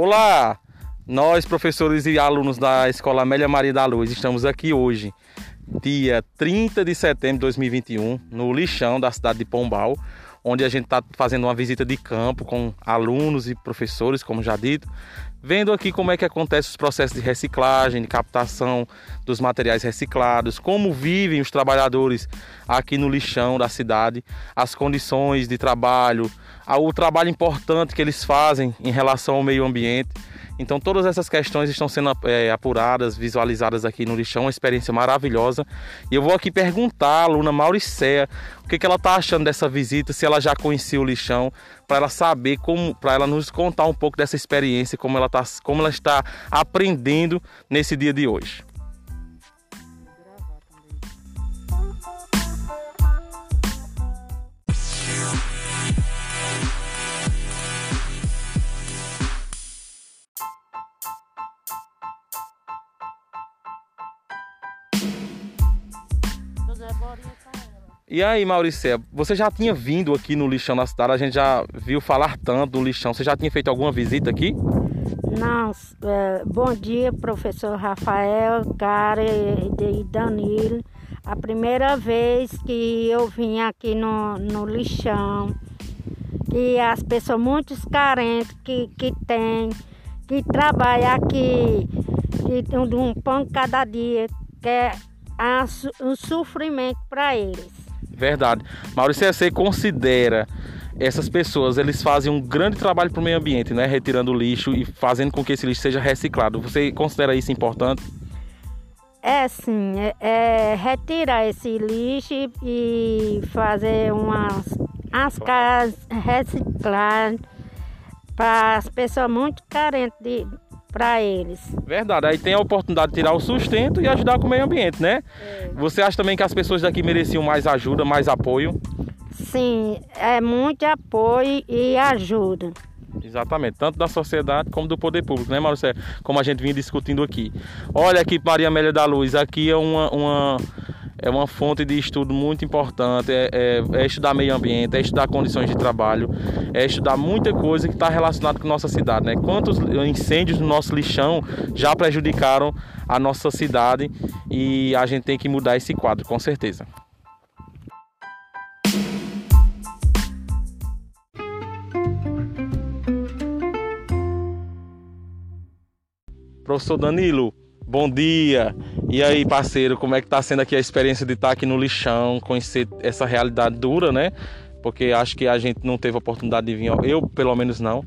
Olá, nós professores e alunos da Escola Amélia Maria da Luz estamos aqui hoje, dia 30 de setembro de 2021, no lixão da cidade de Pombal, onde a gente está fazendo uma visita de campo com alunos e professores, como já dito, vendo aqui como é que acontece os processos de reciclagem, de captação dos materiais reciclados, como vivem os trabalhadores aqui no lixão da cidade, as condições de trabalho, o trabalho importante que eles fazem em relação ao meio ambiente. Então todas essas questões estão sendo é, apuradas, visualizadas aqui no lixão, uma experiência maravilhosa. E eu vou aqui perguntar à aluna Mauricéia o que, que ela está achando dessa visita, se ela já conhecia o lixão, para ela saber como, para ela nos contar um pouco dessa experiência, como ela, tá, como ela está aprendendo nesse dia de hoje. E aí, Maurícia, você já tinha vindo aqui no lixão da cidade? A gente já viu falar tanto do lixão. Você já tinha feito alguma visita aqui? Não. É, bom dia, professor Rafael, Cara e Danilo. A primeira vez que eu vim aqui no, no lixão, que as pessoas muito carentes que, que tem, que trabalham aqui, que um pão cada dia, que é um sofrimento para eles. Verdade. Maurício, você considera essas pessoas, eles fazem um grande trabalho para o meio ambiente, né? Retirando o lixo e fazendo com que esse lixo seja reciclado. Você considera isso importante? É sim, é, é retirar esse lixo e fazer umas as casas reciclar para as pessoas muito carentes de, para eles. Verdade, aí tem a oportunidade de tirar o sustento e ajudar com o meio ambiente, né? É. Você acha também que as pessoas daqui mereciam mais ajuda, mais apoio? Sim, é muito apoio e ajuda. Exatamente, tanto da sociedade como do poder público, né, Maurício? Como a gente vinha discutindo aqui. Olha aqui, Maria Amélia da Luz, aqui é uma, uma é uma fonte de estudo muito importante, é, é, é, estudar meio ambiente, é estudar condições de trabalho, é estudar muita coisa que está relacionada com nossa cidade, né? Quantos incêndios no nosso lixão já prejudicaram a nossa cidade e a gente tem que mudar esse quadro, com certeza. Professor Danilo, bom dia. E aí, parceiro, como é que tá sendo aqui a experiência de estar aqui no lixão, conhecer essa realidade dura, né? Porque acho que a gente não teve a oportunidade de vir, eu pelo menos não.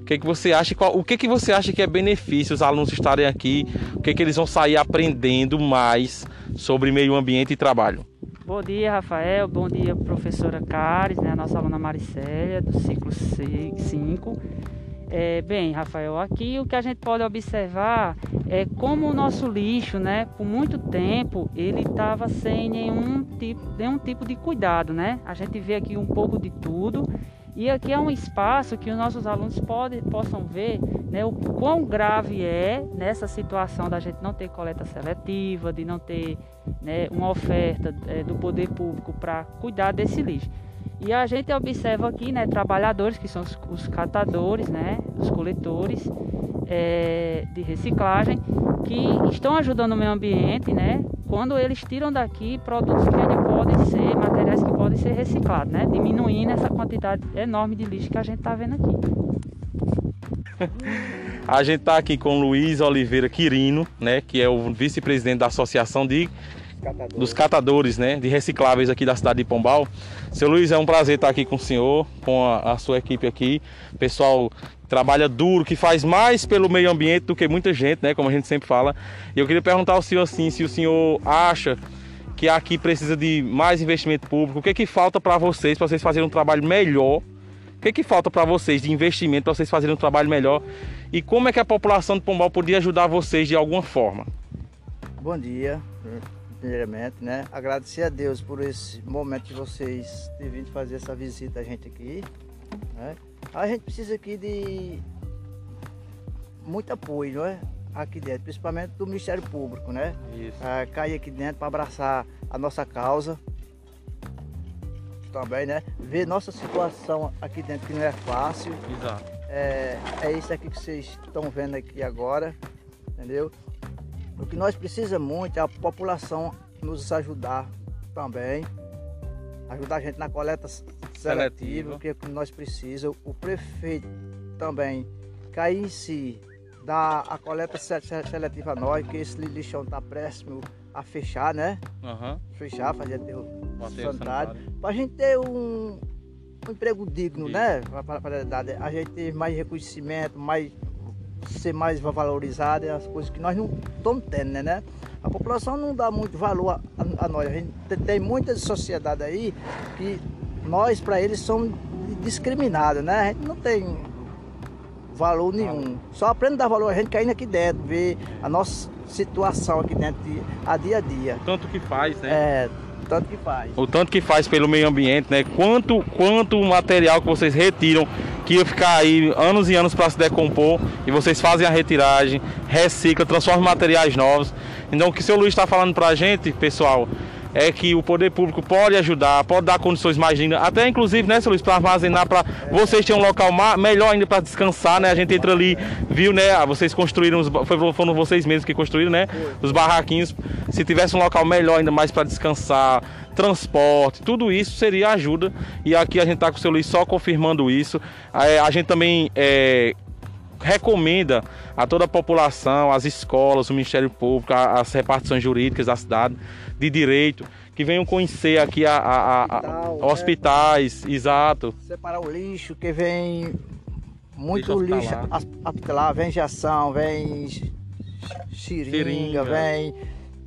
O que, que você acha? Qual, o que, que você acha que é benefício os alunos estarem aqui? O que, que eles vão sair aprendendo mais sobre meio ambiente e trabalho? Bom dia, Rafael. Bom dia, professora Cares, né, a nossa aluna Maricélia, do ciclo 5. É, bem, Rafael, aqui o que a gente pode observar é como o nosso lixo, né, por muito tempo, ele estava sem nenhum tipo, nenhum tipo de cuidado, né? A gente vê aqui um pouco de tudo e aqui é um espaço que os nossos alunos podem, possam ver né, o quão grave é nessa situação da gente não ter coleta seletiva, de não ter né, uma oferta é, do poder público para cuidar desse lixo. E a gente observa aqui, né, trabalhadores que são os, os catadores, né, os coletores é, de reciclagem, que estão ajudando o meio ambiente, né, quando eles tiram daqui produtos que ainda podem ser, materiais que podem ser reciclados, né, diminuindo essa quantidade enorme de lixo que a gente está vendo aqui. A gente está aqui com Luiz Oliveira Quirino, né, que é o vice-presidente da Associação de catadores. dos catadores né, de recicláveis aqui da cidade de Pombal. Seu Luiz, é um prazer estar aqui com o senhor, com a, a sua equipe aqui. Pessoal trabalha duro, que faz mais pelo meio ambiente do que muita gente, né? Como a gente sempre fala. E eu queria perguntar ao senhor assim, se o senhor acha que aqui precisa de mais investimento público, o que é que falta para vocês, para vocês fazerem um trabalho melhor? O que é que falta para vocês de investimento para vocês fazerem um trabalho melhor? E como é que a população de Pombal podia ajudar vocês de alguma forma? Bom dia primeiramente, né? Agradecer a Deus por esse momento que vocês terem vindo fazer essa visita a gente aqui, né? A gente precisa aqui de muito apoio, não é? Aqui dentro, principalmente do Ministério Público, né? Isso. Ah, cair aqui dentro para abraçar a nossa causa também, né? Ver nossa situação aqui dentro que não é fácil. Exato. é, é isso aqui que vocês estão vendo aqui agora, entendeu? O que nós precisamos muito é a população nos ajudar também, ajudar a gente na coleta seletiva, que é o que nós precisamos. O prefeito também cair em si, dar a coleta seletiva a nós, que esse lixão está próximo a fechar, né? Uhum. Fechar, fazer o sanitário. Para a gente ter um, um emprego digno, né? Para a gente ter mais reconhecimento, mais ser mais valorizado, as coisas que nós não estamos tendo, né, né? A população não dá muito valor a, a, nós. A gente tem muitas sociedades aí que nós, para eles, somos discriminados, né? A gente não tem valor nenhum. Só aprende a dar valor a gente caindo aqui dentro, ver a nossa situação aqui dentro, a dia a dia. Tanto que faz, né? É, tanto que faz. O tanto que faz pelo meio ambiente, né? Quanto, quanto material que vocês retiram, que ia ficar aí anos e anos para se decompor, e vocês fazem a retiragem, reciclam, transformam em materiais novos. Então o que o seu Luiz está falando para a gente, pessoal, é que o poder público pode ajudar, pode dar condições mais dignas, até inclusive, né, seu Luiz, para armazenar, para vocês terem um local melhor ainda para descansar, né? A gente entra ali, viu, né? Ah, vocês construíram, os, foram vocês mesmos que construíram, né? Os barraquinhos. Se tivesse um local melhor ainda mais para descansar, transporte, tudo isso seria ajuda. E aqui a gente está com o seu Luiz só confirmando isso. É, a gente também é, recomenda a toda a população, as escolas, o Ministério Público, as repartições jurídicas da cidade de direito, que venham conhecer aqui a, a, a, Hospital, a hospitais, né? exato. Separar o lixo, que vem muito lixo hospitalar, vem injeção, vem seringa, seringa. vem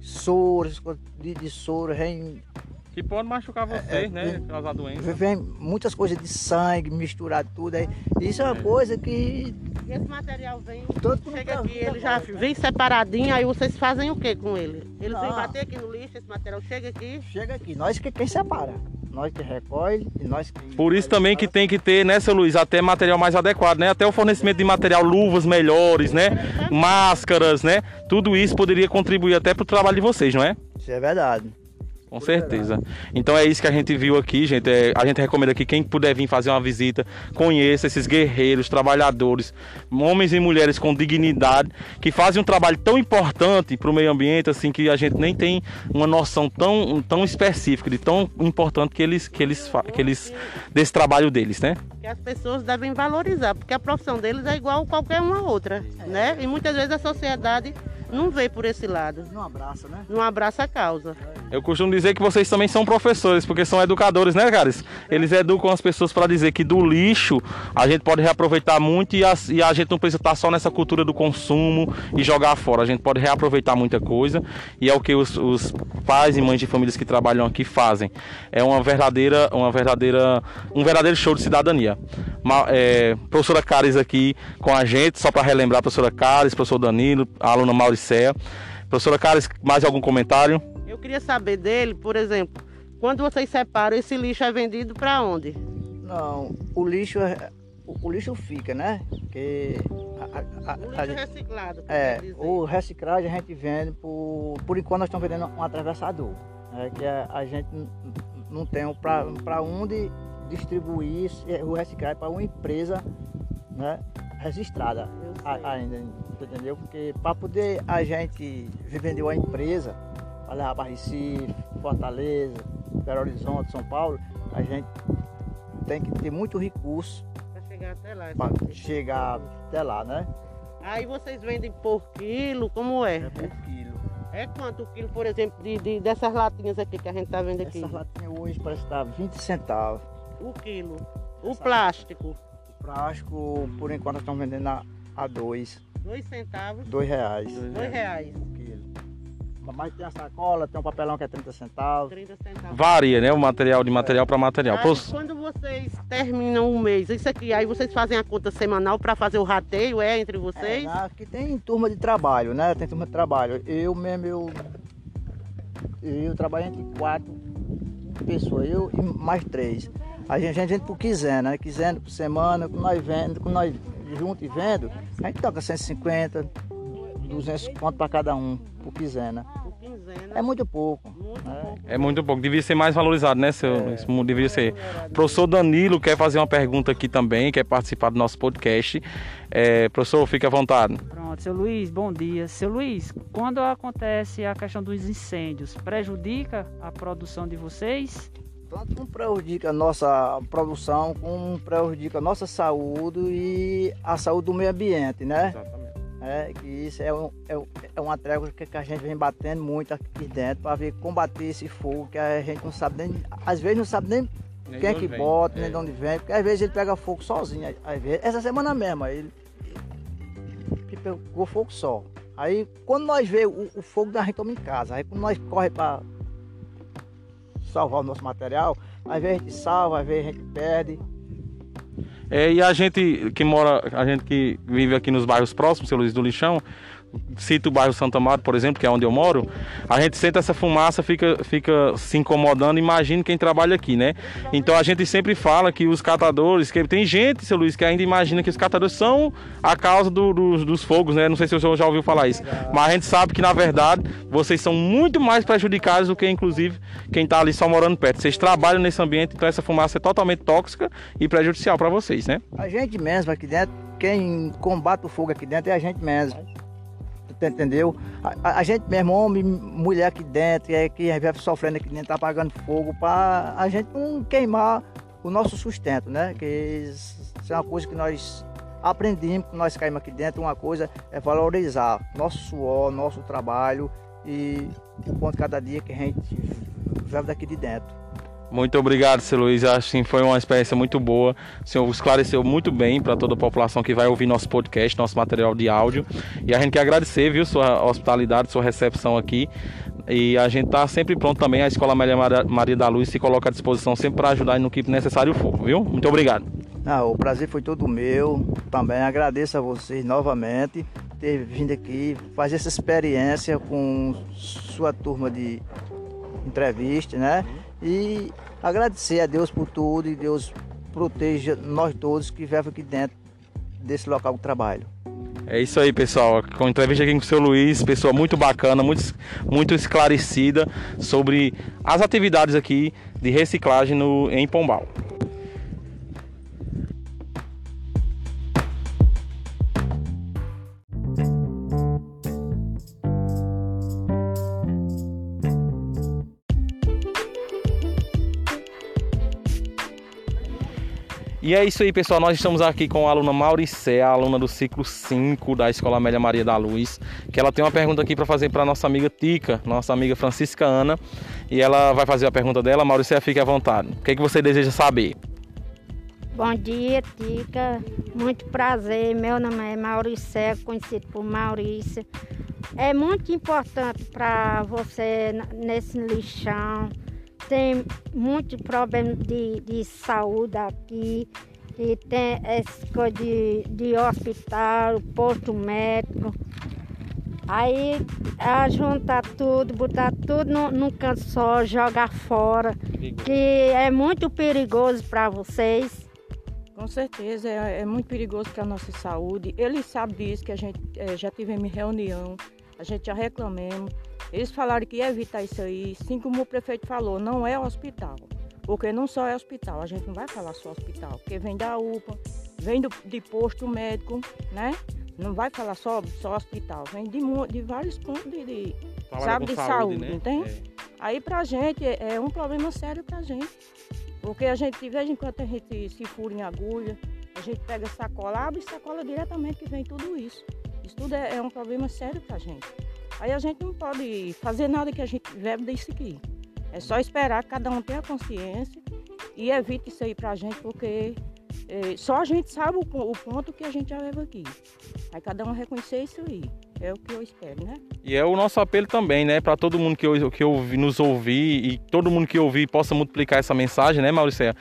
soro, de, de soro, vem que pode machucar é, vocês, é, né? Causar doença. Vem muitas coisas de sangue, misturado tudo aí. Isso é uma é. coisa que. Esse material vem. Todo chega aqui, ele já vem separadinho, aí vocês fazem o que com ele? Eles vêm bater aqui no lixo, esse material chega aqui. Chega aqui, nós que quem separa. Nós que recolhe e nós que. Por isso também que tem que ter, né, seu Luiz, até material mais adequado, né? Até o fornecimento de material, luvas melhores, né? Máscaras, né? Tudo isso poderia contribuir até para o trabalho de vocês, não é? Isso é verdade. Com certeza. Então é isso que a gente viu aqui, gente. É, a gente recomenda que quem puder vir fazer uma visita, conheça esses guerreiros, trabalhadores, homens e mulheres com dignidade, que fazem um trabalho tão importante para o meio ambiente, assim, que a gente nem tem uma noção tão, tão específica de tão importante que eles, que eles, que eles desse trabalho deles, né? Que as pessoas devem valorizar, porque a profissão deles é igual a qualquer uma outra, né? E muitas vezes a sociedade não vê por esse lado. Não abraça, né? Não abraça a causa. Eu costumo dizer que vocês também são professores, porque são educadores, né, caras? Eles educam as pessoas para dizer que do lixo a gente pode reaproveitar muito e a, e a gente não precisa estar só nessa cultura do consumo e jogar fora. A gente pode reaproveitar muita coisa e é o que os, os pais e mães de famílias que trabalham aqui fazem. É uma verdadeira, uma verdadeira, um verdadeiro show de cidadania. Ma, é, professora Caris aqui com a gente, só para relembrar, professora Caris, professor Danilo, a aluna Mauricéia. Professora Caris, mais algum comentário? Eu queria saber dele, por exemplo, quando vocês separam, esse lixo é vendido para onde? Não, o lixo é, o, o, lixo fica, né? Que a, a, a, o lixo reciclado. É, o reciclagem a gente vende por. Por enquanto nós estamos vendendo um atravessador. Né? Que a, gente não tem para onde distribuir o reciclagem para uma empresa né, registrada ainda, entendeu? Porque para poder a gente vender uma empresa, para levar para Recife, Fortaleza, Belo Horizonte, São Paulo, a gente tem que ter muito recurso para chegar até lá. Para chegar até lá, né? Aí vocês vendem por quilo, como é? É por quilo. É quanto o quilo, por exemplo, de, de, dessas latinhas aqui que a gente está vendo aqui? Essas latinhas hoje parece estar 20 centavos. O quilo. O Essa plástico? O plástico, por enquanto, estão vendendo a, a dois. Dois centavos? Dois reais. Dois, reais. Mas tem a sacola, tem um papelão que é 30 centavos. 30 centavos. Varia, né? O material de material para material. Aí, quando vocês terminam o mês, isso aqui, aí vocês fazem a conta semanal para fazer o rateio, é, entre vocês? É, aqui tem turma de trabalho, né? Tem turma de trabalho. Eu mesmo, eu, eu trabalho entre quatro pessoas, eu e mais três. A gente, a gente por quinzena, né? Quinzena por semana, com nós vendo, com nós junto e vendo, a gente toca 150, 200 conto para cada um, por quinzena. É muito pouco. Muito é. pouco. É muito pouco. Devia ser mais valorizado, né, seu é. Devia ser. O professor Danilo quer fazer uma pergunta aqui também, quer participar do nosso podcast. É, professor, fique à vontade. Pronto, seu Luiz, bom dia. Seu Luiz, quando acontece a questão dos incêndios, prejudica a produção de vocês? Tanto prejudica a nossa produção, como prejudica a nossa saúde e a saúde do meio ambiente, né? Exatamente. É, que isso é, um, é, é uma trégua que, a gente vem batendo muito aqui dentro para ver combater esse fogo que a gente não sabe nem, às vezes não sabe nem, nem quem é que vem. bota, é. nem de onde vem, porque às vezes ele pega fogo sozinho, às vezes, essa semana mesmo, ele, ele pegou fogo só. Aí quando nós vemos o, o fogo, gente toma em casa, aí quando nós corre para salvar o nosso material, às vezes a gente salva, às vezes a gente perde. É, e a gente que mora, a gente que vive aqui nos bairros próximos, seu Luiz do Lixão, cito o bairro Santo Amado, por exemplo, que é onde eu moro, a gente sente essa fumaça, fica, fica se incomodando, imagine quem trabalha aqui, né? Então a gente sempre fala que os catadores, que tem gente, seu Luiz, que ainda imagina que os catadores são a causa do, do, dos fogos, né? Não sei se o senhor já ouviu falar isso, mas a gente sabe que na verdade vocês são muito mais prejudicados do que inclusive quem está ali só morando perto. Vocês trabalham nesse ambiente, então essa fumaça é totalmente tóxica e prejudicial para vocês, né? A gente mesmo aqui dentro, quem combate o fogo aqui dentro é a gente mesmo entendeu? A, a, gente mesmo, homem, mulher aqui dentro, é, que vive sofrendo aqui dentro, tá apagando fogo, para a gente não queimar o nosso sustento, né? Que isso é uma coisa que nós aprendemos, que nós caímos aqui dentro, uma coisa é valorizar nosso suor, nosso trabalho e o quanto cada dia que a gente vive daqui de dentro. Muito obrigado, seu Luiz. Acho que foi uma experiência muito boa. O senhor esclareceu muito bem para toda a população que vai ouvir nosso podcast, nosso material de áudio. E a gente quer agradecer, viu, sua hospitalidade, sua recepção aqui. E a gente está sempre pronto também. A Escola Amélia Maria da Luz se coloca à disposição sempre para ajudar no que necessário for, viu? Muito obrigado. Não, o prazer foi todo meu. Também agradeço a vocês novamente ter vindo aqui fazer essa experiência com sua turma de entrevista, né? E agradecer a Deus por tudo e Deus proteja nós todos que vivem aqui dentro desse local de trabalho. É isso aí, pessoal. Com entrevista aqui com o seu Luiz, pessoa muito bacana, muito, muito esclarecida sobre as atividades aqui de reciclagem no, em Pombal. E é isso aí, pessoal. Nós estamos aqui com a aluna Mauricé, a aluna do ciclo 5 da Escola Amélia Maria da Luz, que ela tem uma pergunta aqui para fazer para nossa amiga Tica, nossa amiga Francisca Ana, e ela vai fazer a pergunta dela. Mauricé, fique à vontade. O que, é que você deseja saber? Bom dia, Tica. Muito prazer. Meu nome é Mauricé, conhecido por Maurícia. É muito importante para você nesse lixão tem muito problema de, de saúde aqui. E tem essa coisa de, de hospital, posto médico. Aí a juntar tudo, botar tudo num, num canto só, jogar fora. Perigoso. Que é muito perigoso para vocês. Com certeza, é, é muito perigoso para a nossa saúde. Ele sabe disso, que a gente é, já tivemos reunião, a gente já reclamamos. Eles falaram que ia evitar isso aí, assim como o prefeito falou, não é hospital. Porque não só é hospital, a gente não vai falar só hospital, porque vem da UPA, vem do, de posto médico, né? Não vai falar só, só hospital, vem de, de vários pontos de, de sabe, de saúde, saúde né? entende? É. Aí pra gente é, é um problema sério pra gente. Porque a gente, de vez em quando, a gente se fura em agulha, a gente pega sacola, abre sacola diretamente que vem tudo isso. Isso tudo é, é um problema sério pra gente. Aí a gente não pode fazer nada que a gente vive disso aqui. É só esperar que cada um tenha consciência e evite isso aí pra gente, porque é, só a gente sabe o, o, ponto que a gente já leva aqui. Aí cada um reconhecer isso aí. É o que eu espero, né? E é o nosso apelo também, né? Para todo mundo que, eu, que eu, nos ouvir e todo mundo que ouvir possa multiplicar essa mensagem, né, Maurício? É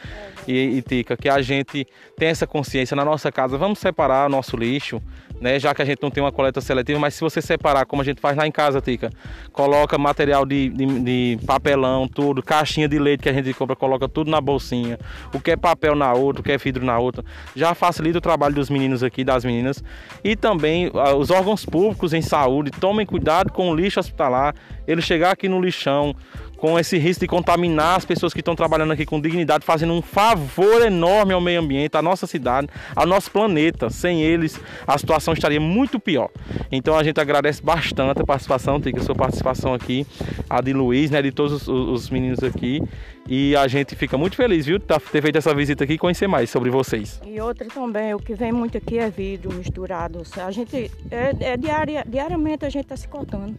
e, e Tica, que a gente tenha essa consciência na nossa casa. Vamos separar o nosso lixo, né? Já que a gente não tem uma coleta seletiva, mas se você separar, como a gente faz lá em casa, Tica, coloca material de, de, de, papelão, tudo, caixinha de leite que a gente compra, coloca tudo na bolsinha. O que é papel na outra, o que é vidro na outra. Já facilita o trabalho dos meninos aqui, das meninas. E também uh, os órgãos públicos em saúde, tomem cuidado com o lixo hospitalar ele chegar aqui no lixão com esse risco de contaminar as pessoas que estão trabalhando aqui com dignidade, fazendo um favor enorme ao meio ambiente, à nossa cidade, ao nosso planeta. Sem eles, a situação estaria muito pior. Então a gente agradece bastante a participação, Tica, a sua participação aqui, a de Luiz, né, de todos os, os meninos aqui. E a gente fica muito feliz, viu, de ter feito essa visita aqui e conhecer mais sobre vocês. E outra também, o que vem muito aqui é vidro misturado. A gente, é, é diária, diariamente a gente está se cortando.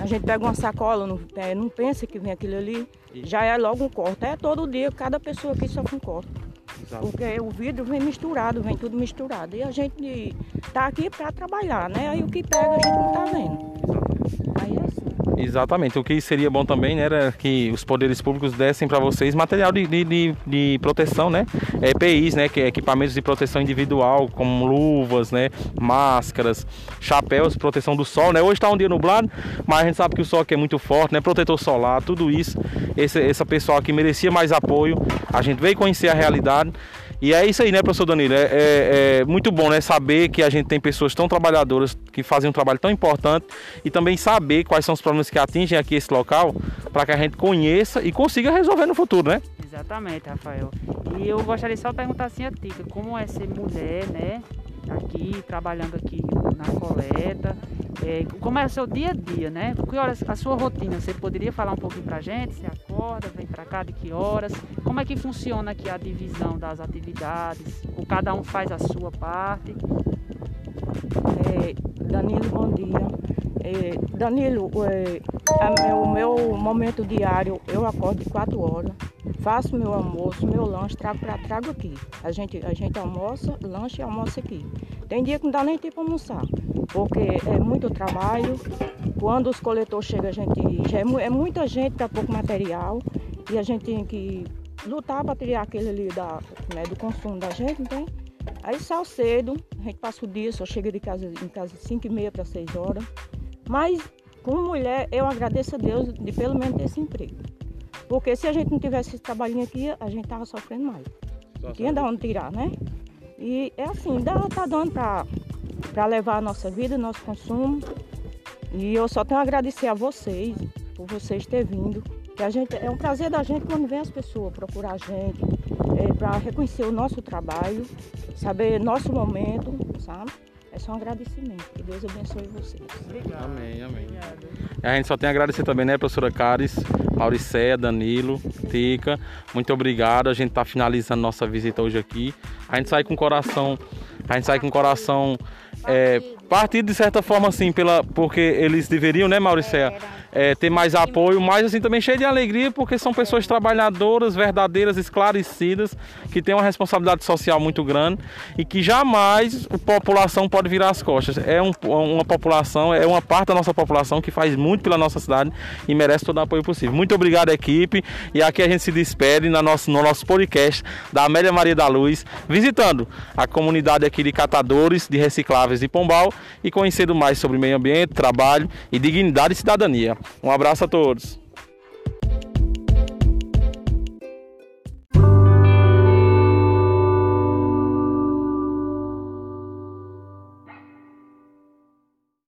A gente pega uma sacola, não, é, não pensa que vem aquilo ali, já é logo um corte. É todo dia, cada pessoa aqui sofre um corte. Exato. Porque o vidro vem misturado, vem tudo misturado. E a gente está aqui para trabalhar, né? Aí o que pega a gente não está vendo. Aí é assim. Exatamente. O que seria bom também né, era que os poderes públicos dessem para vocês material de, de, de, proteção, né? EPIs, né? Que é equipamentos de proteção individual, como luvas, né? Máscaras, chapéus, proteção do sol, né? Hoje está um dia nublado, mas a gente sabe que o sol aqui é muito forte, né? Protetor solar, tudo isso. Esse, essa pessoa aqui merecia mais apoio. A gente veio conhecer a realidade. E é isso aí, né, professor Danilo? É, é, é, muito bom, né, saber que a gente tem pessoas tão trabalhadoras que fazem um trabalho tão importante e também saber quais são os problemas que atingem aqui esse local para que a gente conheça e consiga resolver no futuro, né? Exatamente, Rafael. E eu gostaria só de perguntar assim a Tica, como é ser mulher, né? Aqui, trabalhando aqui na coleta, é, como é o seu dia a dia, né? Que horas a sua rotina? Você poderia falar um pouquinho pra gente? Você acorda, vem para cá de que horas? Como é que funciona aqui a divisão das atividades? O cada um faz a sua parte? É, Danilo, bom dia. É, Danilo, é, é, o meu momento diário, eu acordo de 4 horas, faço meu almoço, meu lanche, trago, pra, trago aqui. A gente, a gente almoça, lanche e almoça aqui. Tem dia que não dá nem tempo para almoçar, porque é muito trabalho. Quando os coletores chegam, a gente já é, é muita gente para pouco material e a gente tem que lutar para tirar aquele ali da, né, do consumo da gente, então Aí sai cedo, a gente passa o dia, só chega de casa em casa 5 e meia para 6 horas. Mas, como mulher, eu agradeço a Deus de pelo menos ter esse emprego. Porque se a gente não tivesse esse trabalhinho aqui, a gente tava sofrendo mais. Tinha de onde tirar, né? E é assim, dá, tá dando para levar a nossa vida, nosso consumo. E eu só tenho a agradecer a vocês, por vocês terem vindo. Que a gente, é um prazer da gente quando vem as pessoas procurar a gente, é, para reconhecer o nosso trabalho, saber nosso momento, sabe? É só um agradecimento. Que Deus abençoe vocês. Obrigado. Amém, amém. Obrigado. A gente só tem a agradecer também, né, professora Caris, Mauricéia, Danilo, Tica. Muito obrigado. A gente está finalizando nossa visita hoje aqui. A gente sai com o coração. A gente sai com o coração é, partido de certa forma assim, pela, porque eles deveriam, né, Mauricéia? É, ter mais apoio, mas assim também cheio de alegria, porque são pessoas trabalhadoras, verdadeiras, esclarecidas, que têm uma responsabilidade social muito grande e que jamais a população pode virar as costas. É um, uma população, é uma parte da nossa população que faz muito pela nossa cidade e merece todo o apoio possível. Muito obrigado, equipe. E aqui a gente se despede no nosso, no nosso podcast da Amélia Maria da Luz, visitando a comunidade aqui de catadores de recicláveis de Pombal e conhecendo mais sobre meio ambiente, trabalho e dignidade e cidadania. Um abraço a todos.